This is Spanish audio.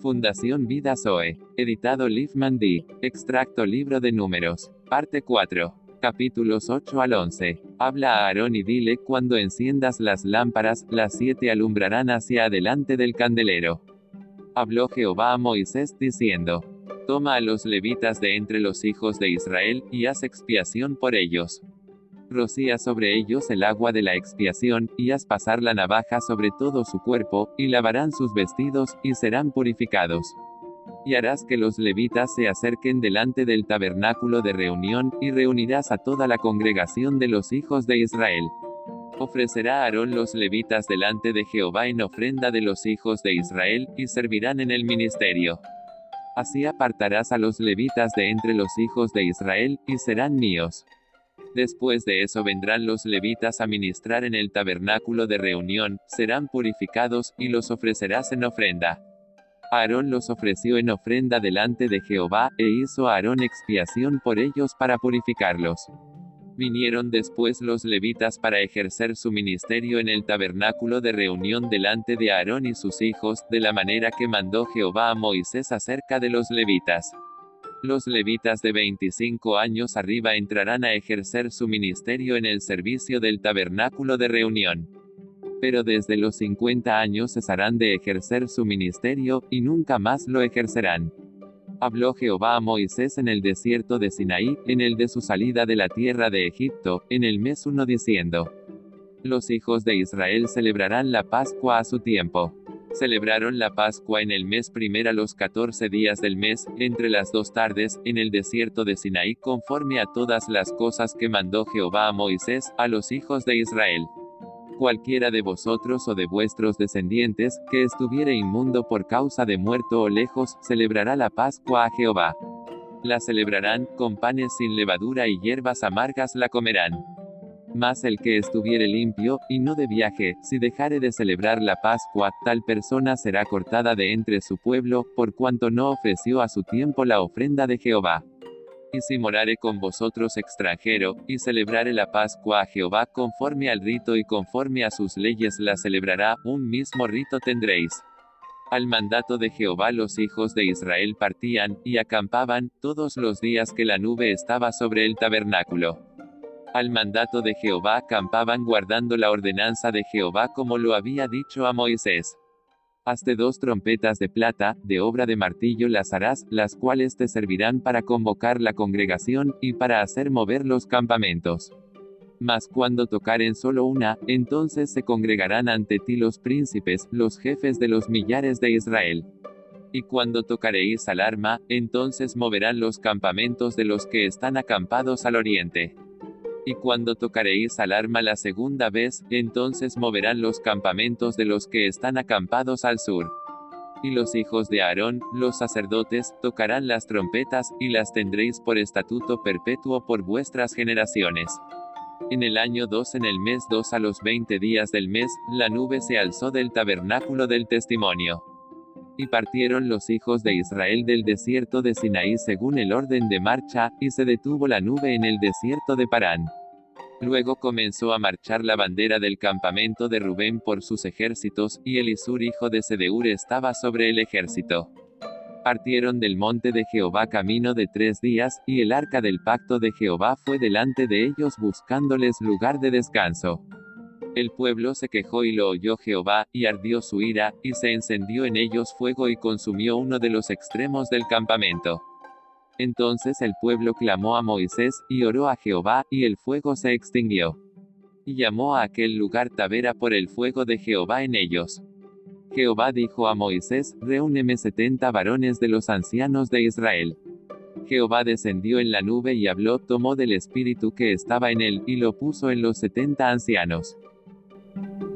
Fundación Vida Zoe. Editado Liefman D. Extracto Libro de Números. Parte 4. Capítulos 8 al 11. Habla a Aarón y dile, cuando enciendas las lámparas, las siete alumbrarán hacia adelante del candelero. Habló Jehová a Moisés diciendo, Toma a los levitas de entre los hijos de Israel, y haz expiación por ellos. Rocía sobre ellos el agua de la expiación, y haz pasar la navaja sobre todo su cuerpo, y lavarán sus vestidos, y serán purificados. Y harás que los levitas se acerquen delante del tabernáculo de reunión, y reunirás a toda la congregación de los hijos de Israel. Ofrecerá Aarón los levitas delante de Jehová en ofrenda de los hijos de Israel, y servirán en el ministerio. Así apartarás a los levitas de entre los hijos de Israel, y serán míos. Después de eso vendrán los levitas a ministrar en el tabernáculo de reunión, serán purificados, y los ofrecerás en ofrenda. Aarón los ofreció en ofrenda delante de Jehová, e hizo Aarón expiación por ellos para purificarlos. Vinieron después los levitas para ejercer su ministerio en el tabernáculo de reunión delante de Aarón y sus hijos, de la manera que mandó Jehová a Moisés acerca de los levitas. Los levitas de 25 años arriba entrarán a ejercer su ministerio en el servicio del tabernáculo de reunión. Pero desde los 50 años cesarán de ejercer su ministerio, y nunca más lo ejercerán. Habló Jehová a Moisés en el desierto de Sinaí, en el de su salida de la tierra de Egipto, en el mes 1 diciendo. Los hijos de Israel celebrarán la Pascua a su tiempo. Celebraron la Pascua en el mes primero a los 14 días del mes, entre las dos tardes, en el desierto de Sinaí conforme a todas las cosas que mandó Jehová a Moisés, a los hijos de Israel. Cualquiera de vosotros o de vuestros descendientes, que estuviere inmundo por causa de muerto o lejos, celebrará la Pascua a Jehová. La celebrarán, con panes sin levadura y hierbas amargas la comerán. Mas el que estuviere limpio, y no de viaje, si dejare de celebrar la Pascua, tal persona será cortada de entre su pueblo, por cuanto no ofreció a su tiempo la ofrenda de Jehová. Y si morare con vosotros extranjero, y celebrare la Pascua a Jehová conforme al rito y conforme a sus leyes la celebrará, un mismo rito tendréis. Al mandato de Jehová los hijos de Israel partían, y acampaban, todos los días que la nube estaba sobre el tabernáculo. Al mandato de Jehová acampaban guardando la ordenanza de Jehová como lo había dicho a Moisés. Hazte dos trompetas de plata, de obra de martillo las harás, las cuales te servirán para convocar la congregación, y para hacer mover los campamentos. Mas cuando tocaren solo una, entonces se congregarán ante ti los príncipes, los jefes de los millares de Israel. Y cuando tocaréis al arma, entonces moverán los campamentos de los que están acampados al oriente. Y cuando tocaréis al arma la segunda vez, entonces moverán los campamentos de los que están acampados al sur. Y los hijos de Aarón, los sacerdotes, tocarán las trompetas, y las tendréis por estatuto perpetuo por vuestras generaciones. En el año 2 en el mes 2 a los 20 días del mes, la nube se alzó del tabernáculo del testimonio. Y partieron los hijos de Israel del desierto de Sinaí según el orden de marcha, y se detuvo la nube en el desierto de Parán. Luego comenzó a marchar la bandera del campamento de Rubén por sus ejércitos, y Elisur hijo de Sedeur estaba sobre el ejército. Partieron del monte de Jehová camino de tres días, y el arca del pacto de Jehová fue delante de ellos buscándoles lugar de descanso. El pueblo se quejó y lo oyó Jehová, y ardió su ira, y se encendió en ellos fuego y consumió uno de los extremos del campamento. Entonces el pueblo clamó a Moisés, y oró a Jehová, y el fuego se extinguió. Y llamó a aquel lugar Tavera por el fuego de Jehová en ellos. Jehová dijo a Moisés, Reúneme setenta varones de los ancianos de Israel. Jehová descendió en la nube y habló, tomó del espíritu que estaba en él, y lo puso en los setenta ancianos. thank you